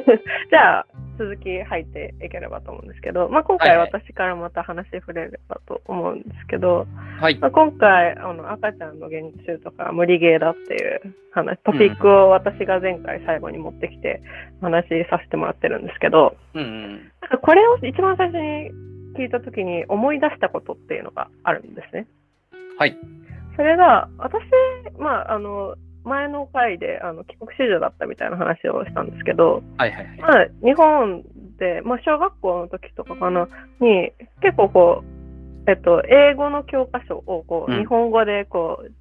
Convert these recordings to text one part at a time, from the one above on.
じゃあ、続き入っていければと思うんですけど、まあ、今回私からまた話触れればと思うんですけど、はい。まあ、今回あの赤ちゃんの減収とか無理ゲーだっていう話トピックを私が前回最後に持ってきてお話しさせてもらってるんですけどうんうん。なんかこれを一番最初に聞いた時に思い出したことっていうのがあるんですね。はい。それが私、まあ、あの前の回であの帰国子女だったみたいな話をしたんですけど、はいはいはい。まあ、日本で、まあ、小学校の時とかかなに結構こう、えっと、英語の教科書をこう、うん日本語でこう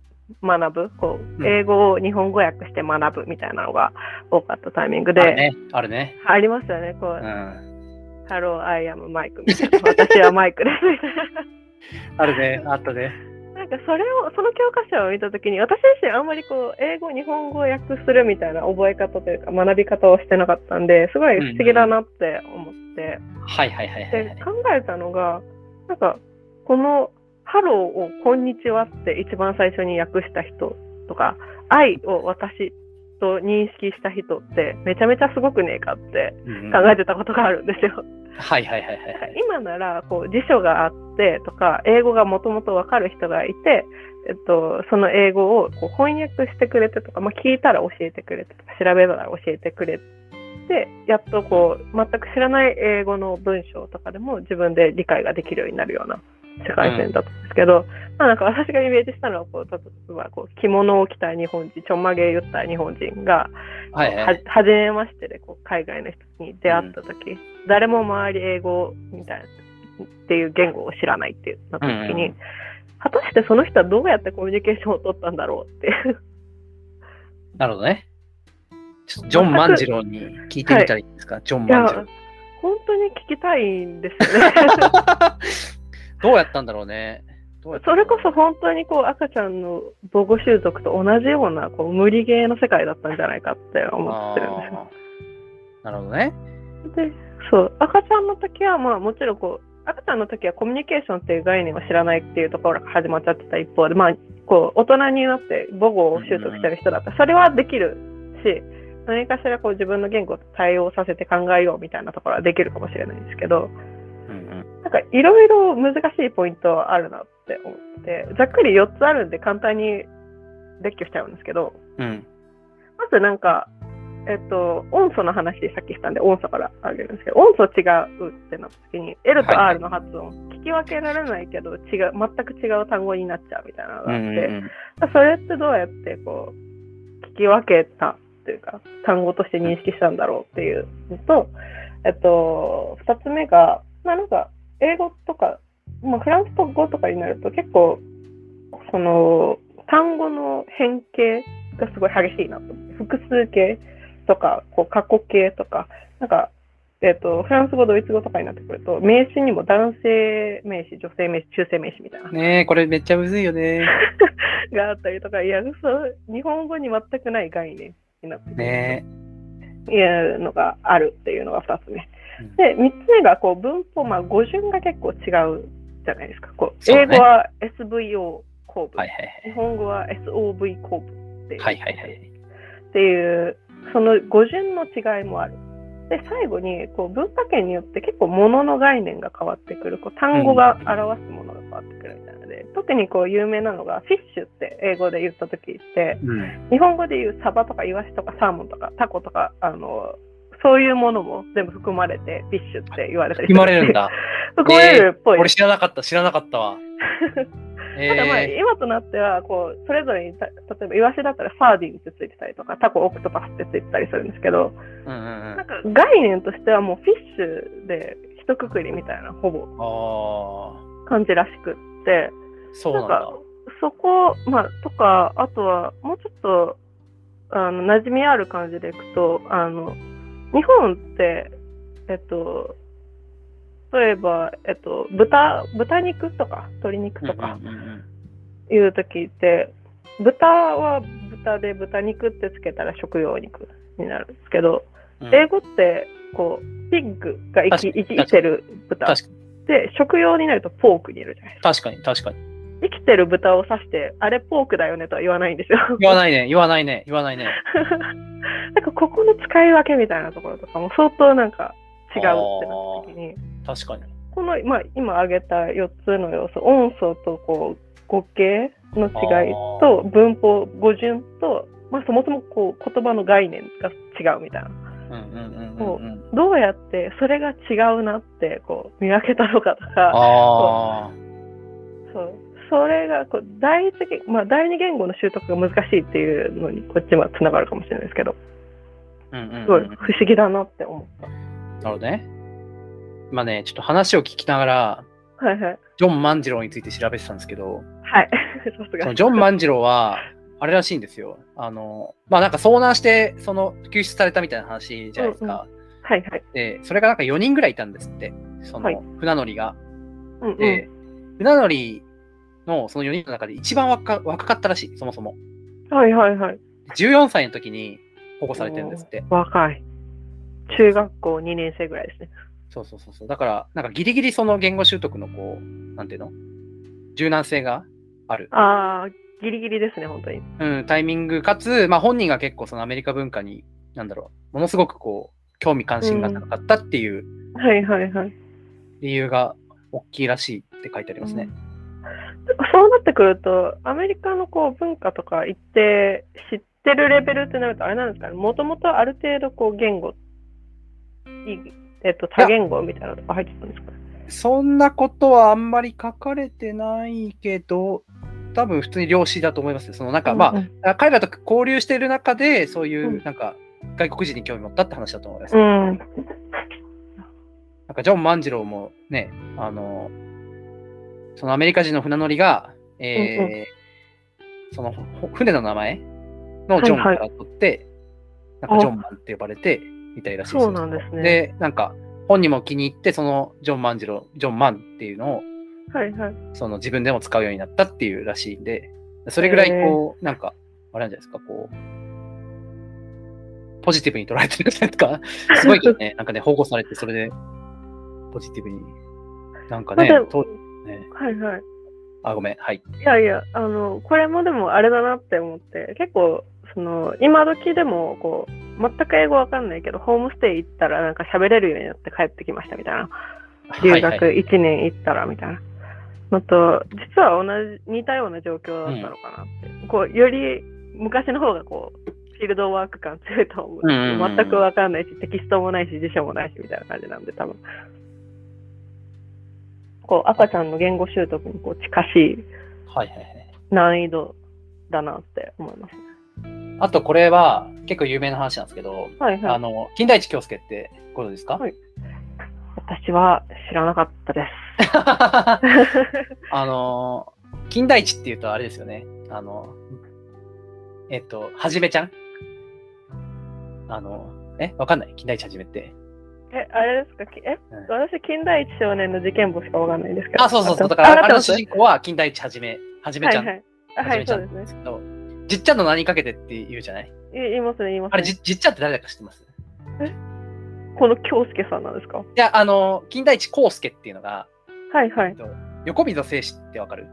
学ぶこううん英語を日本語訳して学ぶみたいなのが多かったタイミングで、あるね。あるね。ありますよねこう、うん。Hello, I am Mike みたいな私はマイクですみたいな。あるね。あったね。なんかそれをその教科書を見たときに私自身あんまりこう英語日本語を訳するみたいな覚え方というか学び方をしてなかったんですごい不思議だなって思って、はいはいはいはいはい。で考えたのがなんかこの「Hello」を「こんにちは」って一番最初に訳した人とか「I」を私と認識した人ってめちゃめちゃすごくねえかって考えてたことがあるんですよ。はいはいはいはいはい。今ならこう辞書があってとか英語がもともと分かる人がいて、えっと、その英語をこう翻訳してくれてとか、まあ、聞いたら教えてくれてとか調べたら教えてくれてやっとこう全く知らない英語の文章とかでも自分で理解ができるようになるような世界線だったんですけど、まあ、なんか私がイメージしたのはこう例えばこう着物を着た日本人ちょんまげ言った日本人がはいはい。ははじめましてでこう海外の人に出会った時、誰も周り英語みたいなっていう言語を知らないっていうなった時に、うん果たしてその人はどうやってコミュニケーションを取ったんだろうっていうなるほどね。ジョン万次郎に聞いてみたらいいですか、ジョン万次郎。本当に聞きたいんですよね どうやったんだろうね。それこそ本当にこう赤ちゃんの母語習得と同じようなこう無理ゲーの世界だったんじゃないかって思ってるんですよなるほどね。でそう赤ちゃんの時はまあもちろんこう赤ちゃんの時はコミュニケーションっていう概念を知らないっていうところから始まっちゃってた一方でまあこう大人になって母語を習得してる人だったらそれはできるし何かしらこう自分の言語と対応させて考えようみたいなところはできるかもしれないんですけど。なんかいろいろ難しいポイントあるなって思ってざっくり4つあるんで簡単に列挙しちゃうんですけどうん。まずなんか、えっと、音素の話さっきしたんで音素からあげるんですけど、音素違うってなった時に、L と R の発音、聞き分けられないけど、違う、全く違う単語になっちゃうみたいなのがあって、うんうんそれってどうやってこう、聞き分けたっていうか、単語として認識したんだろうっていうのと、えっと、二つ目が、まあなんか、英語とか、まあフランス語とかになると結構、その、単語の変形がすごい激しいなと。複数形とか、こう過去形とか、なんか、えっと、フランス語、ドイツ語とかになってくると、名詞にも男性名詞、女性名詞、中性名詞みたいなうん。ねえ、これめっちゃむずいよね。があったりとか、いや、そう、日本語に全くない概念になってくるねいうのがあるっていうのが2つ目うん。で、3つ目がこう文法、まあ、語順が結構違うじゃないですか。こう英語は SVO 構文、はいはい日本語は SOV 構文っていう,、はい。はいはいはい。っていう、その語順の違いもある。で、最後にこう文化圏によって結構物の概念が変わってくる、こう単語が表すものが変わってくるみたいなので、特にこう有名なのがフィッシュって英語で言った時って、うん。日本語でいうサバとかイワシとかサーモンとかタコとかあのそういうものも全部含まれてフィッシュって言われたり含まれるんだ。含まれるっぽい、俺知らなかった、知らなかったわ。ただまあえ今となってはこうそれぞれにた例えばイワシだったらサーディンってついてたりとかタコオクトパスってついてたりするんですけどー、うんうんうん。なんか概念としてはもうフィッシュで一括りみたいなほぼあ感じらしくってあ、そうなんだ。なんかそこ、まあ、とか、あとは、もうちょっと、あの、馴染みある感じでいくと、あの、日本って、えっと、例えば、えっと、豚、豚肉とか、鶏肉とかいう時って、豚は豚で豚肉ってつけたら食用肉になるんですけど、うん。英語って、こう、ピッグが生き生きてる豚で、食用になるとポークにいるじゃないですか。確かに、確かに。生きてる豚を刺して、あれポークだよねとは言わないんですよ。言わないね、言わないね、言わないね。なんかここの使い分けみたいなところとかも相当なんか違うってなった時に、確かに。この、まあ、今挙げた4つの要素、音素とこう語形の違いと文法、語順と、まあ、そもそもこう言葉の概念が違うみたいな。う。どうやってそれが違うなってこう見分けたのかとか、あそうそれがこう第一言、まあ、第二言語の習得が難しいっていうのにこっちはつながるかもしれないですけど、あ。うんうんうんすごい不思議だなって思った。なるほどね。今ね、ちょっと話を聞きながら、はいはい。ジョン万次郎について調べてたんですけど、はい。さすが。そのジョン万次郎は、あれらしいんですよ。あの、まあなんか遭難して、その救出されたみたいな話じゃないですか。はいはい。で、それがなんか4人ぐらいいたんですって。そはいの船乗りが。うんうん。で、船乗りのその4人の中で一番若若かったらしい、そもそも。はいはいはい。14歳の時に保護されてるんですって。若い。中学校2年生ぐらいですね。そうそうそうそう。だから、なんかギリギリその言語習得のこう、なんていうの？柔軟性がある。ああ、ギリギリですね、本当に。うん、タイミングかつ、まあ本人が結構そのアメリカ文化に、なんだろう、ものすごくこう、興味関心が高かったっていうはいはいはい。理由が大きいらしいって書いてありますね。そうなってくると、アメリカのこう文化とか一定知ってるレベルってなると、あれなんですかね、もともとある程度こう言語、いえっと、多言語みたいなのとか入ってたんですか？ね。そんなことはあんまり書かれてないけど、多分普通に量子だと思いますよ。そのなんか、まうんあ、彼らと交流している中で、そういうう、んなんか、外国人に興味持ったって話だと思います。うん。なんかジョン万次郎もね、あの、そのアメリカ人の船乗りが、えーそのほ船の名前のジョンかはいら取って、なんかジョンマンって呼ばれてみたいらしいそうなんですねで、なんか本人も気に入って、そのジョン万次郎、ジョンマンっていうのをはいはい。その自分でも使うようになったっていうらしいんで、それぐらいこう、なんか、あれなんじゃないですか、こう、ポジティブに捉えてるじゃないですか。すごいね、なんかね、保護されて、それで、ポジティブに。なんかねまねはいはい。あ、ごめん、はい。いやいや、あの、これもでもあれだなって思って、結構、その、今時でも、こう、全く英語わかんないけど、ホームステイ行ったらなんか喋れるようになって帰ってきましたみたいな。留学はいはい1年行ったらみたいな。のと、実は同じ、似たような状況だったのかなって。こう、より昔の方がこう、フィールドワーク感強いと思う。うんうんうん全くわかんないし、テキストもないし、辞書もないし、みたいな感じなんで、多分。こう、赤ちゃんの言語習得にこう近しいはいはいはい。難易度だなって思いますね。あと、これは結構有名な話なんですけど、はいはい。あの、金田一京介ってことですか、はい私は知らなかったです。あの、金田一っていうとあれですよね。あの、えっと、はじめちゃん？あの、え？わかんない？金田一はじめって。え、あれですか？きえ、うん私、近代一少年の事件簿しかわかんないんですけど。あ、そうそうそう。あだから、あれの主人公は金田一はじめ、はじめちゃん。はいはい。あはじめちゃんはいそうですねじっちゃんの名にかけてって言うじゃない？い言いますね、言いますね。あれじ、じっちゃんって誰だか知ってます？この京介さんなんですか？いや、あの、金田一耕介っていうのが、はいはい。えっと横溝正史ってわかる？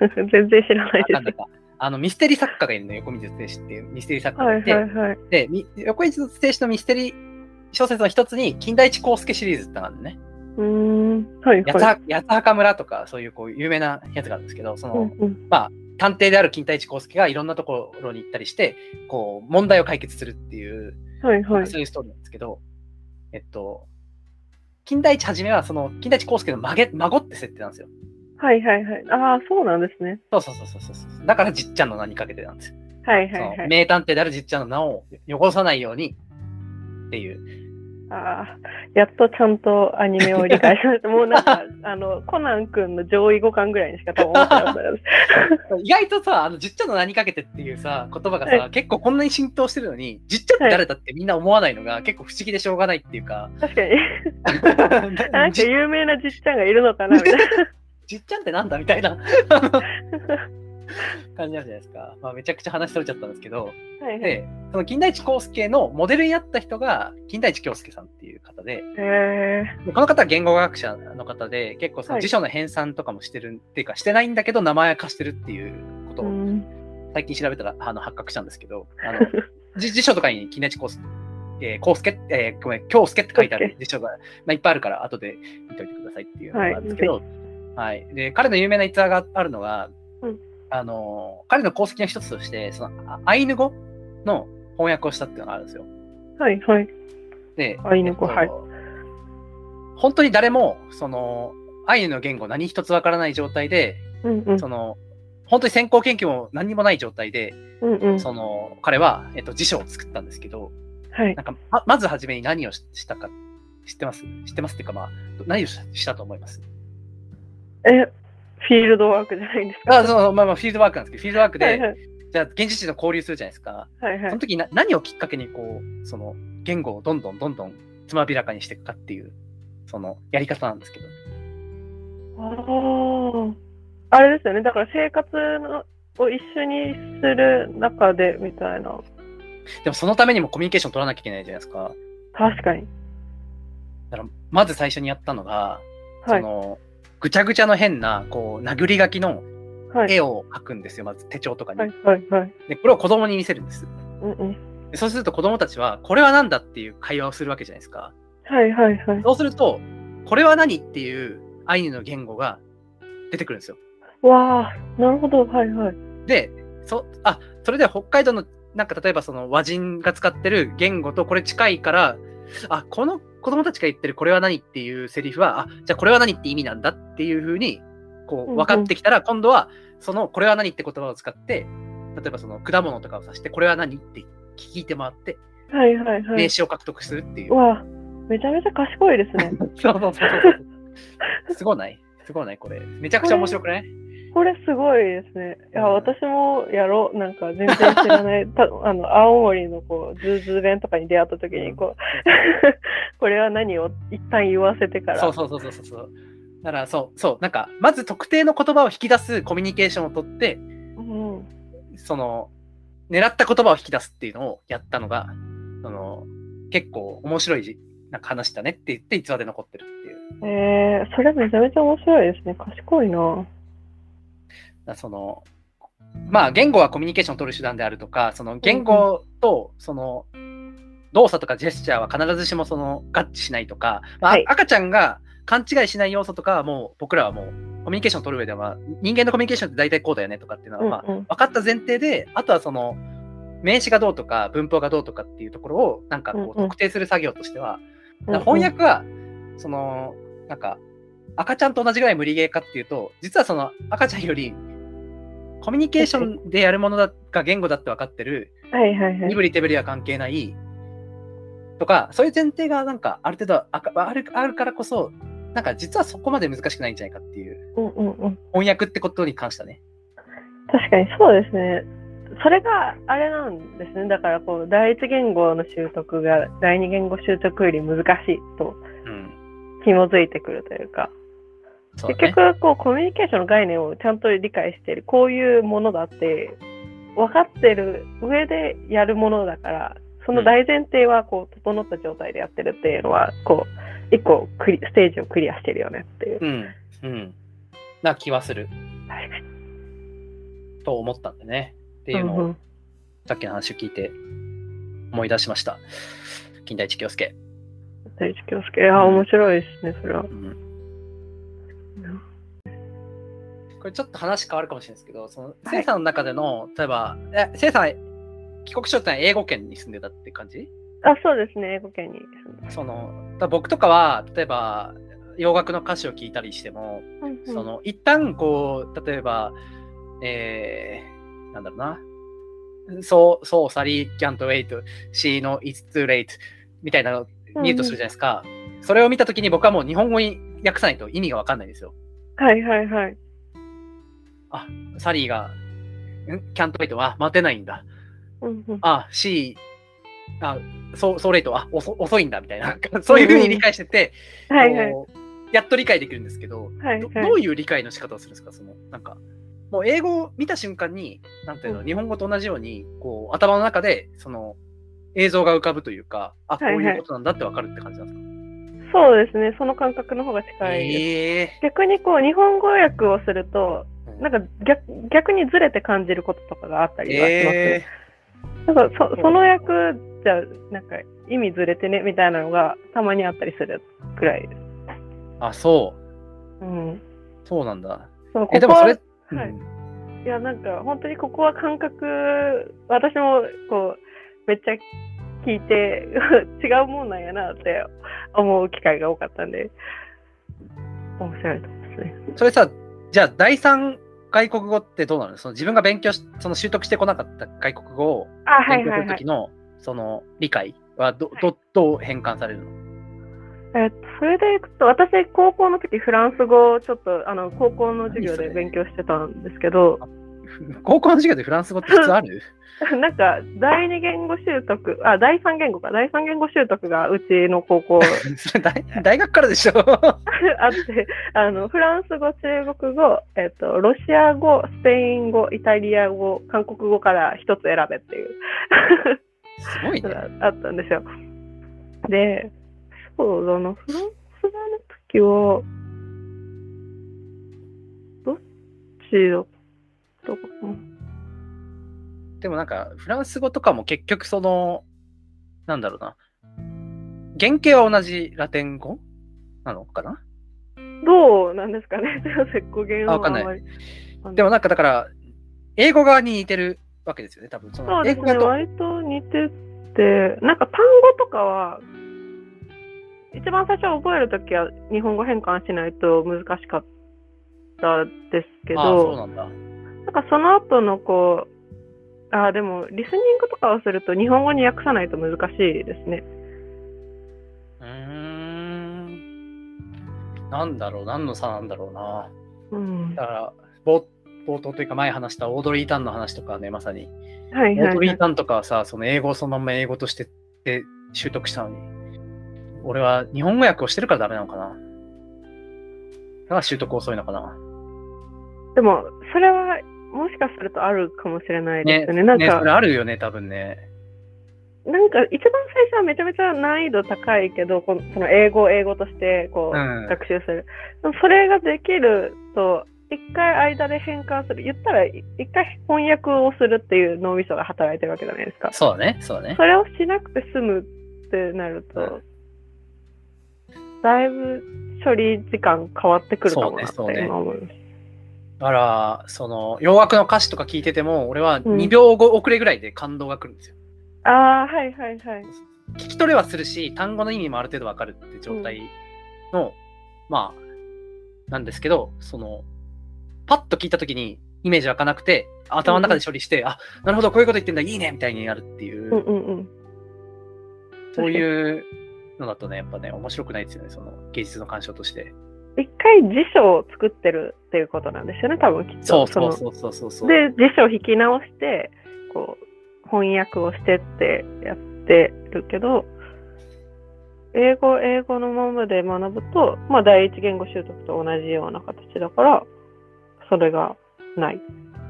全然知らないでわかんないか。あの、ミステリー作家がいるの、横溝正史っていうミステリー作す。はい家がいて、はいはい。で、み横溝正史のミステリー小説の一つに、金田一耕介シリーズってのがあるのね。うーん。はいはい。は八つ墓村とか、そういうこう有名なやつがあるんですけど、その、うんうんまあ、探偵である金田一耕介がいろんなところに行ったりして、こう、問題を解決するっていう、はいはい。そういうストーリーなんですけど、えっと、金田一はじめは、その、金田一耕介の孫孫って設定なんですよ。はいはいはい。ああ、そうなんですね。そうそうそうそうそう。だから、じっちゃんの名にかけてなんですよ。はいはいはい。名探偵であるじっちゃんの名を汚さないようにっていう。ああ、やっとちゃんとアニメを理解しました。もうなんか、あの、コナン君の上位互換ぐらいにしか多分思ってなかったです。意外とさ、あの、じっちゃんの名にかけてっていうさ、言葉がさ、は結構こんなに浸透してるのに、じっちゃんって誰だってみんな思わないのが結構不思議でしょうがないっていうか。確かに。なんかじ有名なじっちゃんがいるのかなみたいな。じっちゃんってなんだみたいな。感じなんじゃないですか。まあ、めちゃくちゃ話それちゃったんですけど、はいはい。で、その金田一耕助のモデルになった人が、金田一京介さんっていう方で、この方は言語学者の方で、結構そのはい辞書の編纂とかもしてる、っていうか、してないんだけど、名前化してるっていうことをん。最近調べたらあの発覚したんですけど、あの辞 辞書とかに金田一耕介、えー、耕介、えーごめん、京介って書いてある辞書が、まあ、いっぱいあるから、後で見ておいてくださいっていうのがあるんですけど、はい。で、彼の有名な逸話があるのが、うんあの、彼の功績の一つとして、その、あアイヌ語の翻訳をしたっていうのがあるんですよ。はいはい。で、アイヌ語はい本当に誰も、その、アイヌの言語何一つわからない状態で、うんうん。その、本当に先行研究も何にもない状態で、うんうん。その、彼は、えっと、辞書を作ったんですけど、はいな。んか、ままずはじめに何をししたか、知ってます？知ってますっていうか、まあ、何をししたと思います？え、フィールドワークじゃないんですか？あそう、まあまあ、フィールドワークなんですけど、フィールドワークで、はいはい。じゃあ、現実地と交流するじゃないですか。はいはいその。時な何をきっかけに、こう、その、言語をどんどんどんどんつまびらかにしていくかっていう、その、やり方なんですけど。ああ。あれですよね。だから生活のを一緒にする中でみたいな。でも、そのためにもコミュニケーション取らなきゃいけないじゃないですか。確かに。だから、まず最初にやったのが、はい。その、ぐちゃぐちゃの変な、こう、殴り書きのはい。絵を描くんですよ、まず手帳とかに。はいはいはい。で、これを子供に見せるんです。うんうん。でそうすると子供たちは、これは何だっていう会話をするわけじゃないですか。はいはいはい。そうすると、これは何っていうアイヌの言語が出てくるんですよ。わあ、なるほど。はいはい。で、そ、あ、それで北海道の、なんか例えばその和人が使ってる言語とこれ近いから、あ、この子供たちが言ってるこれは何っていうセリフは、あ、じゃあこれは何って意味なんだっていうふうに、こう、分かってきたら、今度は、その、これは何って言葉を使って、例えばその果物とかを指して、これは何って聞いて回って、はいはいはい。名詞を獲得するっていう。わあ、めちゃめちゃ賢いですね。そうそうそうそう。すごない？すごない？これ。めちゃくちゃ面白くない？これすごいですね。いや、私もやろう。なんか全然知らない。たあの、青森のこう、ズーズー弁とかに出会った時に、こう、これは何を一旦言わせてから。そうそうそうそうそう。だからそう、そう、なんか、まず特定の言葉を引き出すコミュニケーションをとって、うん。その、狙った言葉を引き出すっていうのをやったのが、その、結構面白いなんか話だねって言って逸話で残ってるっていう。えー、それめちゃめちゃ面白いですね。賢いな。その、まあ、言語はコミュニケーションを取る手段であるとか、その言語と、その、動作とかジェスチャーは必ずしもその合致しないとか、まあはい。赤ちゃんが勘違いしない要素とかはもう僕らはもうコミュニケーションを取る上では、人間のコミュニケーションって大体こうだよねとかっていうのは、ま分かった前提で、あとはその、名詞がどうとか文法がどうとかっていうところをなんかこう特定する作業としては、翻訳は、その、なんか、赤ちゃんと同じぐらい無理ゲーかっていうと、実はその赤ちゃんより、コミュニケーションでやるものだが言語だって分かってる、はいはいはい。身振り手振りは関係ないとか、そういう前提がなんかある程度あるあるからこそ、なんか実はそこまで難しくないんじゃないかっていう、うんうんうん。翻訳ってことに関してはね。確かにそうですね。それがあれなんですね。だからこう第一言語の習得が第二言語習得より難しいとうん。紐づいてくるというか、そうだね。結局こうコミュニケーションの概念をちゃんと理解しているこういうものだって分かってる上でやるものだからその大前提はこう整った状態でやってるっていうのはこう一個クリステージをクリアしてるよねっていう。うん。うん。な気はすると思ったんでね。っていうのを、うんうんさっきの話を聞いて思い出しました。金田一京介。第一京介いや面白いですねそれはう。んこれちょっと話変わるかもしれないですけど、その、はいせいさんの中での、例えば、え、せいさん、帰国しようってのは英語圏に住んでたって感じ？あそうですね英語圏に。その、僕とかは、例えば、洋楽の歌詞を聞いたりしても、うんうんその、一旦、こう、例えば、えー、なんだろうな。そう、そう、サリー、キャント、ウェイト、シーの、it's too late みたいなのを見るとするじゃないですか。それを見たときに僕はもう日本語に訳さないと意味がわかんないんですよ。はいはいはい。サリーが、ん？キャントウェイト？は待てないんだ。うんうん。あ、シー、あ、そう、そうレイト？は遅遅いんだみたいな、そういうふうに理解してて、はいはい。やっと理解できるんですけど、はいはい。どどういう理解の仕方をするんですか？その、なんか、もう英語を見た瞬間に、なんていうの、日本語と同じように、こう、頭の中で、その、映像が浮かぶというか、あ、こういうことなんだってわかるって感じなんですか、そうですね、その感覚の方が近いです。ええ逆にこう、日本語訳をすると、ー。なんか逆逆にずれて感じることとかがあったりはしますね。えなんかそその役じゃなんか意味ずれてねみたいなのがたまにあったりするくらいです。ー、あ、そう。うん。そうなんだ。そのえ、でもそれ、はいうんいやなんか本当にここは感覚私もこうめっちゃ聞いて 違うもんなんやなって思う機会が多かったんで面白いと思いますね。それさ、じゃあ第三外国語ってどうなの？その自分が勉強し、その習得してこなかった外国語を勉強すいはいはい。るときの、その理解はど、ど、どう変換されるの？えっとそれでいくと私高校の時フランス語をちょっとあの高校の授業で勉強してたんですけど。高校の授業でフランス語って普通ある？なんか第二言語習得あ第三言語か。第三言語習得がうちの高校。大大学からでしょ？あってあのフランス語中国語、えっと、ロシア語スペイン語イタリア語韓国語から一つ選べっていう。すごいね。あったんですよ。でそうだな。フランス語の時はどっちだったかな？でもなんか、フランス語とかも結局その、なんだろうな。原型は同じラテン語なのかな？どうなんですかね 語源あわかんないでもなんかだから、英語側に似てるわけですよね、多分。その英語だと、割と似てて、なんか単語とかは、一番最初覚えるときは日本語変換しないと難しかったですけああ、そうど、なんだ。なんかその後のこう、ああ、でもリスニングとかをすると日本語に訳さないと難しいですね。うーん。なんだろう、何の差なんだろうな。うん。だから、冒冒頭というか前話したオードリー・タンの話とかね、まさに。はいはい、はい。オードリー・タンとかはさ、その英語をそのまんま英語としてで習得したのに、俺は日本語訳をしてるからダメなのかな。だから習得遅いのかな。でも、それはもしかするとあるかもしれないでね、すよね。なんね、か、それあるよね、多分ね。なんか一番最初はめちゃめちゃ難易度高いけど、このその英語を英語としてこう、うん学習する。それができると、一回間で変換する。言ったらい一回翻訳をするっていう脳みそが働いてるわけじゃないですか。そうだね、そうだね。それをしなくて済むってなると、だいぶ処理時間変わってくるかもなって今思います。だから、その、洋楽の歌詞とか聞いてても、俺はうん2秒後遅れぐらいで感動が来るんですよ。ああ、はいはいはい。聞き取れはするし、単語の意味もある程度わかるって状態の、まあ、なんですけど、その、パッと聞いたときにイメージ湧かなくて、頭の中で処理して、あ、なるほど、こういうこと言ってんだ、いいねみたいになるっていう、うんうんうん。そういうのだとね、やっぱね、面白くないですよね、その芸術の鑑賞として。一回辞書を作ってるっていうことなんですよね、多分きっと。のそうそうそうそうそうそう。で、辞書を引き直して、こう、翻訳をしてってやってるけど、英語、英語のままで学ぶと、まあ、第一言語習得と同じような形だから、それがない。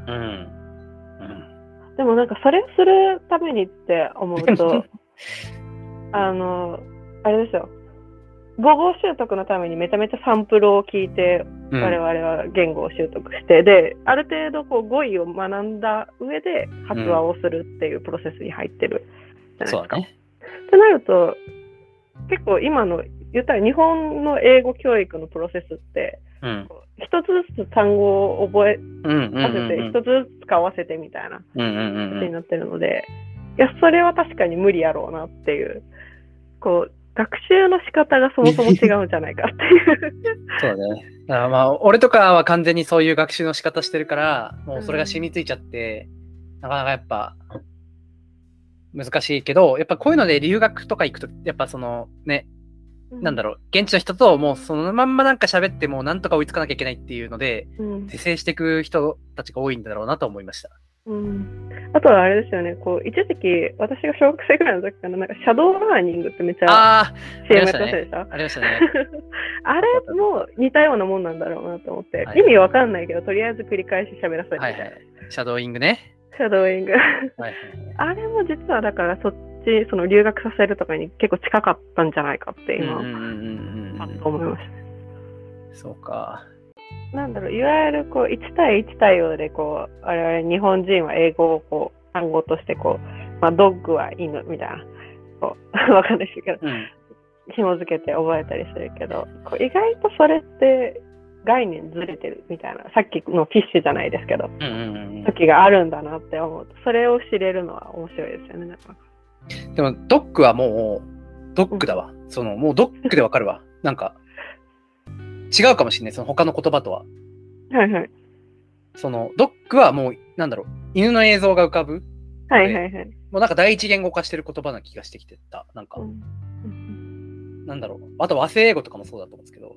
うん。うん。でもなんか、それをするためにって思うと、あの、あれですよ。母語習得のためにめちゃめちゃサンプルを聞いてうん我々は言語を習得して、である程度こう語彙を学んだ上で発話をするっていうプロセスに入ってるじゃないですか。ね。ってなると結構今の言ったら日本の英語教育のプロセスってうん。一つずつ単語を覚えうんうんうんさせてうん。一つずつ使わせてみたいなうんうんうんうん。形になってるので、いやそれは確かに無理やろうなっていうこう学習の仕方がそもそも違うんじゃないかっていう。そうだね。だからまあ、俺とかは完全にそういう学習の仕方してるから、もうそれが染みついちゃって、なかなかやっぱ、難しいけど、やっぱこういうので留学とか行くと、やっぱそのね、なんだろう、現地の人ともうそのまんまなんか喋ってもうなんとか追いつかなきゃいけないっていうので、うん是正していく人たちが多いんだろうなと思いました。ううん。あとはあれですよね、こう、一時期、私が小学生ぐらいの時から、なんか、シャドーラーニングってめっちゃああ、CM やありましたねってませんでしたありましたね。あれも似たようなもんなんだろうなと思って、はい意味わかんないけど、とりあえず繰り返し喋らせるみたな。はいいはい。シャドーイングね。シャドーイング。はいはい。あれも実はだからそっち、その留学させるとかに結構近かったんじゃないかって今、うんうんうんうん思いましそうか。た。なんだろう、いわゆるこう1対1対応でこう、我々日本人は英語をこう単語としてこう、まあ、ドッグは犬みたいな、こう、わかんないですけど、うん。紐付けて覚えたりするけど、こう意外とそれって概念ずれてるみたいな、さっきのフィッシュじゃないですけど、うんうんうん時があるんだなって思うと、それを知れるのは面白いですよね。なんかでも、ドッグはもう、ドッグだわ。その、もうドッグでわかるわ。なんか、違うかもしれない。その他の言葉とは。はいはい。その、ドッグはもう、なんだろう、犬の映像が浮かぶ。はいはいはい。もうなんか第一言語化してる言葉な気がしてきてた。なんかう、んうんなんだろう。あと和製英語とかもそうだと思うんですけど、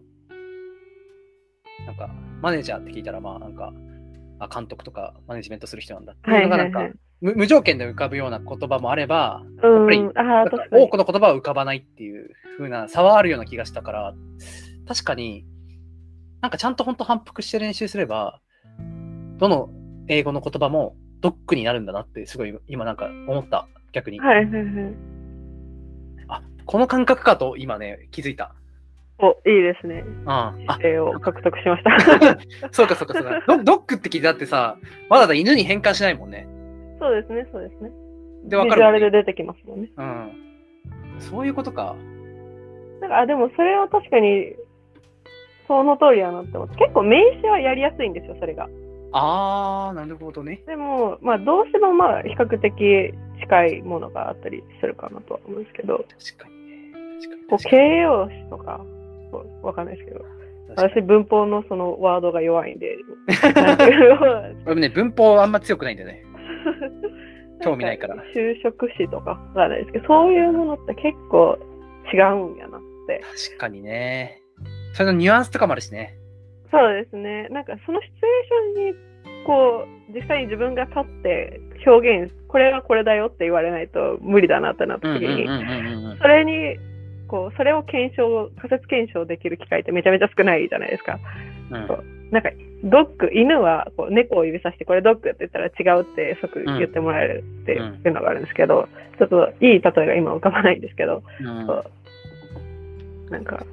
なんか、マネージャーって聞いたら、まあなんか、あ、監督とかマネジメントする人なんだっていうのがなんか、はいはいはい無無条件で浮かぶような言葉もあれば、うん、ぱりああ、なんか確かに多。くの言葉は浮かばないっていう風な差はあるような気がしたから、確かに、なんかちゃんと本当反復して練習すれば、どの英語の言葉もドックになるんだなって、すごい今なんか思った、逆に。はいはいはい。あ、この感覚かと今ね、気づいた。お、いいですね。うん。あ、絵を獲得しました。そうかそうかそうか。ドドッグって聞いてだってさ、わざわざ犬に変換しないもんね。そうですね、そうですね。で、わかるビジュアルで出てきますもんね。うん。そういうことか。なんか、あ、でもそれは確かに、その通りだなって思って。結構名詞はやりやすいんですよ、それが。あー、なるほどね。でも、まあ、どうしてもまあ、比較的近いものがあったりするかなとは思うんですけど、確かにね。確かにこう。形容詞とか、わかんないですけど、私文法のそのワードが弱いんで、俺もね、文法あんま強くないんだよね。興味ないからん就職詞とかわかんないですけど、そういうものって結構違うんやなって。確かにね。それのニュアンスとかもあるしね。そうですね。なんかそのシチュエーションに、こう、実際に自分が立って表現、これはこれだよって言われないと無理だなってなった時に、うんうんうんうんうん。それに、こう、それを検証、仮説検証できる機会ってめちゃめちゃ少ないじゃないですか。うん。そう。なんか、ドッグ、犬はこう猫を指さして、これドッグって言ったら違うって即言ってもらえるっていうのがあるんですけど、ちょっといい例えが今浮かばないんですけど、なんか、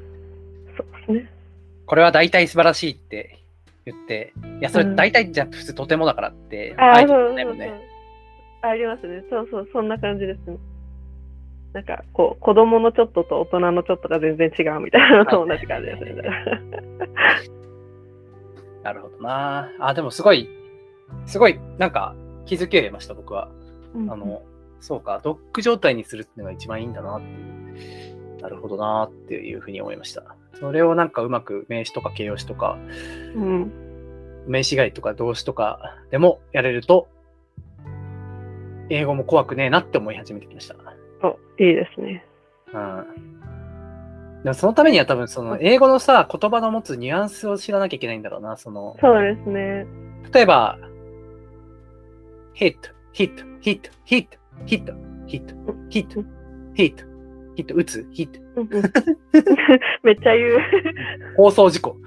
ですね。これは大体素晴らしいって言って、いや、それうん大体じゃ普通とてもだからって、ああ、そう。そうそう。ありますね。そうそう、そんな感じですね。なんか、こう、子供のちょっとと大人のちょっとが全然違うみたいなのと同じ感じですね。なるほどな。あ、でもすごい、すごい、なんか気づきを得ました、僕は。あの、そうか、ドッグ状態にするっていうのが一番いいんだなっていう。なるほどなっていうふうに思いました。それをなんかうまく名詞とか形容詞とか、うん。名詞外とか動詞とかでもやれると、英語も怖くねえなって思い始めてきました。お、いいですね。うん。でもそのためには多分その英語のさ、言葉の持つニュアンスを知らなきゃいけないんだろうな。その、そうですね。例えば、hit, hit, hit, hit, hit, hit, hit, hit, hit, 打つ、hit, うんうん めっちゃ言う。放送事故。うん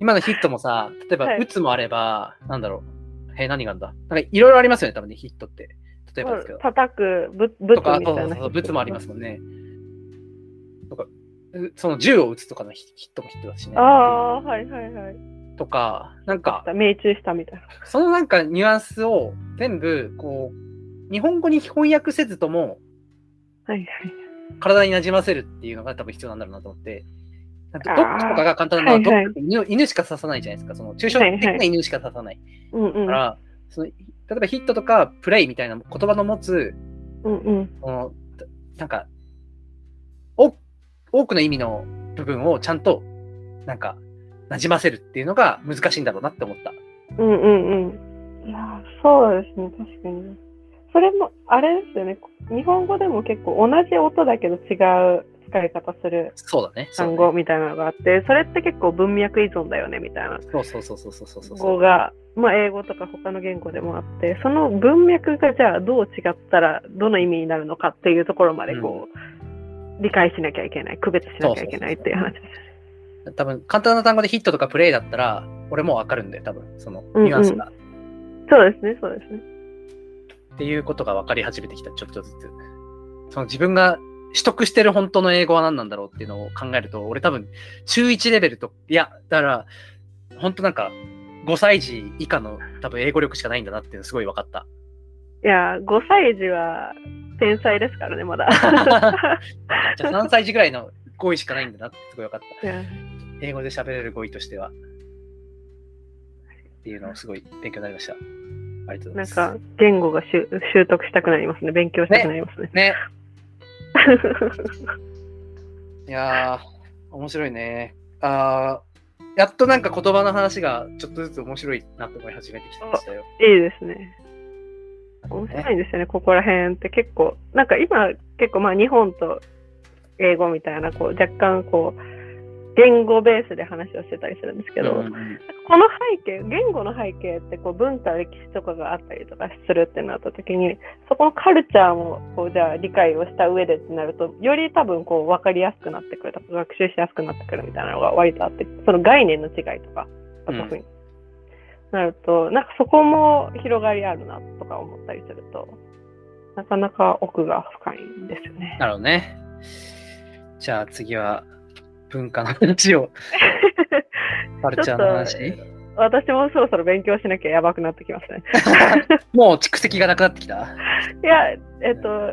今のヒットもさ、例えば、はい打つもあれば、なんだろう。え、何があんだ？なんかいろいろありますよね、多分ね、ヒットって。例えばですけど。叩く、ぶぶつとか、みたいうな。そうそそう、ブツもありますもんね。とか、うその銃を撃つとかのヒヒットもヒットだしね。ああ、はいはいはい。とか、なんか、命中したみたいな。そのなんかニュアンスを全部、こう、日本語に翻訳せずとも、はいはい。体に馴染ませるっていうのが多分必要なんだろうなと思って、なんかドッグとかが簡単なのは、はいはいドッグって犬犬しか刺さないじゃないですか。その抽象的な犬しか刺さない。うんうん。から、その例えばヒットとかプレイみたいな言葉の持つ、うんうん。このなんかお、多くの意味の部分をちゃんと、なんか、馴染ませるっていうのが難しいんだろうなって思った。うんうんうん。いやー、そうですね、確かに。それも、あれですよね、日本語でも結構同じ音だけど違う使い方する単語みたいなのがあって、それって結構文脈依存だよねみたいなそうそうそうそうそうそうそう。語が、まあ、英語とか他の言語でもあって、その文脈がじゃあどう違ったらどの意味になるのかっていうところまでこう、理解しなきゃいけない、区別しなきゃいけないっていう話です。多分簡単な単語でヒットとかプレイだったら、俺もわかるんだよ、多分そのうんうんニュアンスが。そうですね、そうですね。っていうことが分かり始めてきた、ちょっとずつ。その自分が取得してる本当の英語は何なんだろうっていうのを考えると、俺多分中1レベルと、いや、だから、本当なんか5歳児以下の多分英語力しかないんだなっていうのすごい分かった。いや、5歳児は天才ですからね、まだ。じゃあ3歳児ぐらいの語彙しかないんだなってすごい分かった。英語で喋れる語彙としては。っていうのをすごい勉強になりました。ありがとうござないんます。か、言語が習習得したくなりますね。勉強したくなりますね。ね。いやー、面白いね。あーやっとなんか言葉の話がちょっとずつ面白いなと思い始めてきましたよ。いいですね。面白いんですよね、ここら辺って結構。なんか今、結構まあ日本と英語みたいな、こう若干こう、言語ベースで話をしてたりするんですけど、うんこの背景、言語の背景ってこう文化、歴史とかがあったりとかするってなった時に、そこのカルチャーもこうじゃあ理解をした上でってなると、より多分こう分かりやすくなってくるとか、学習しやすくなってくるみたいなのが割とあって、その概念の違いとか、特に、なると、なんかそこも広がりあるなとか思ったりすると、なかなか奥が深いんですよね。なるほどね。じゃあ次は文化の話を、カルチャーの話？私もそろそろ勉強しなきゃやばくなってきますね。もう蓄積がなくなってきた？いや、えっと、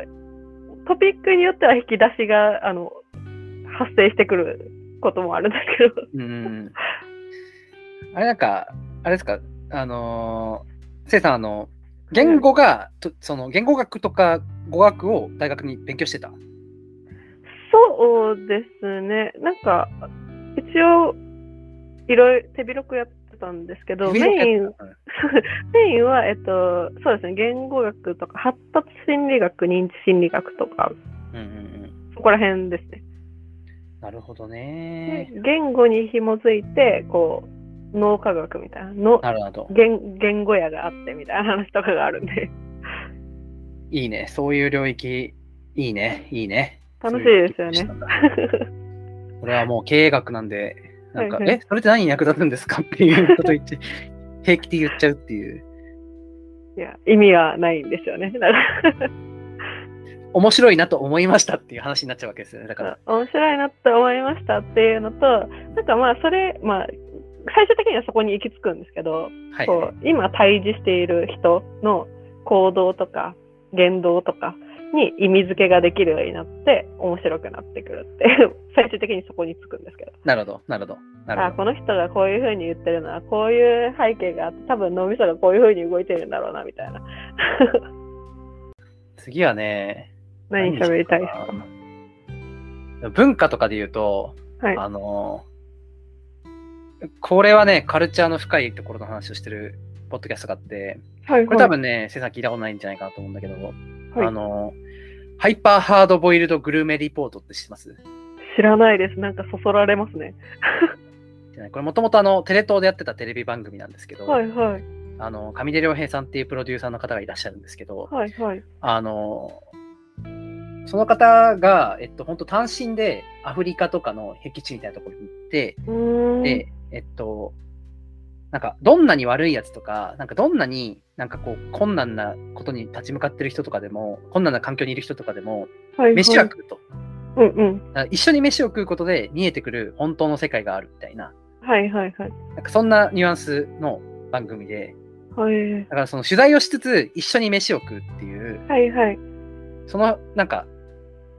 トピックによっては引き出しがあの発生してくることもあるんですけど、うん。あれなんか、あれですか、あのー、せいさん、あの、言語が、とその言語学とか語学を大学に勉強してた？そうですね、なんか、一応、いろいろ手広くやってたんですけど、メイン、メインは、えっと、そうですね、言語学とか、発達心理学、認知心理学とか、うんうんうん。そこら辺ですね。なるほどでね。言語に紐づいて、こう、脳科学みたいな、のなるほど。言言語屋があってみたいな話とかがあるんで、いいね。そういう領域、いいね。いいね。楽しいですよねこれはもう経営学なんで、なんか、はいはいえ、それって何に役立つんですかっていうこと言って、平気で言っちゃうっていう。いや、意味はないんですよね。だから面白いなと思いましたっていう話になっちゃうわけですよね。だから。面白いなって思いましたっていうのと、なんかまあ、それ、まあ、最終的にはそこに行き着くんですけど、はい、こう今対峙している人の行動とか言動とかに意味付けができるようになって面白くなってくるっていう。最終的にそこに着くんですけど。なるほど、なるほど。なるほど。あこの人がこういうふうに言ってるのはこういう背景があって多分脳みそがこういうふうに動いてるんだろうなみたいな。次はね、何喋りたいですか？文化とかで言うと、かはい。あのこれはね、カルチャーの深いところの話をしてるポッドキャストがあって、はいこれ多分ね、せいさん聞いたことないんじゃないかなと思うんだけど、はい。あのハイパーハードボイルドグルメリポートって知ってます？知らないです。なんかそそられますね。これもともとあのテレ東でやってたテレビ番組なんですけど、はいはい。あの上出良平さんっていうプロデューサーの方がいらっしゃるんですけど、はいはい。あの、その方が、えっと、本当単身でアフリカとかの僻地みたいなところに行って、で、えっと、なんか、どんなに悪いやつとか、なんか、どんなになんかこう、困難なことに立ち向かってる人とかでも、困難な環境にいる人とかでも、はいはい。飯は食うと。うんうん。一緒に飯を食うことで見えてくる本当の世界があるみたいな、はいはいはい。なんかそんなニュアンスの番組で、はい。だからその取材をしつつ、一緒に飯を食うっていう、はいはい。その、なんか、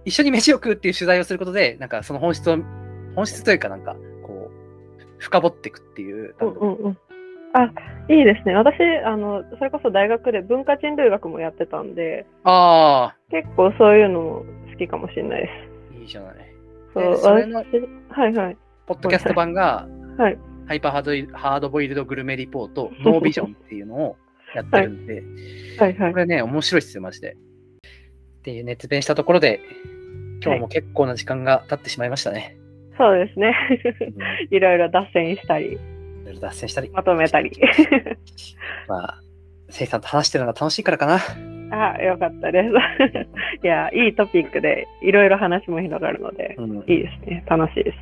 一緒に飯を食うっていう取材をすることで、なんかその本質を、本質というかなんか、こう、深掘っていくっていううん。うんうんあいいですね。私あのそれこそ大学で文化人類学もやってたんであ結構そういうのも好きかもしれないであ、いいじゃない。すそうそれの私はいはい。ポッドキャスト版が、はい。ハイパーハードイハードボイルドグルメリポート、ノービジョンっていうのをやってるんで、はい。はいこれね、面白いっすよ、マジで。っていう熱弁したところで、今日も結構な時間が経ってしまいましたね。そうですね。うん。いろいろ脱線したり、いろいろ脱線したり。まとめたり。まあ、せいさんと話してるのが楽しいからかな。あ、よかったです。いや、いいトピックで、いろいろ話も広がるので、うんいいですね。楽しいです。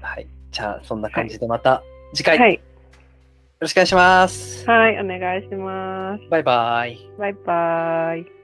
はい。じゃあ、そんな感じでまた次回、よはい。ろしくお願いします。はい、お願いします。バイバイ。バイバイ。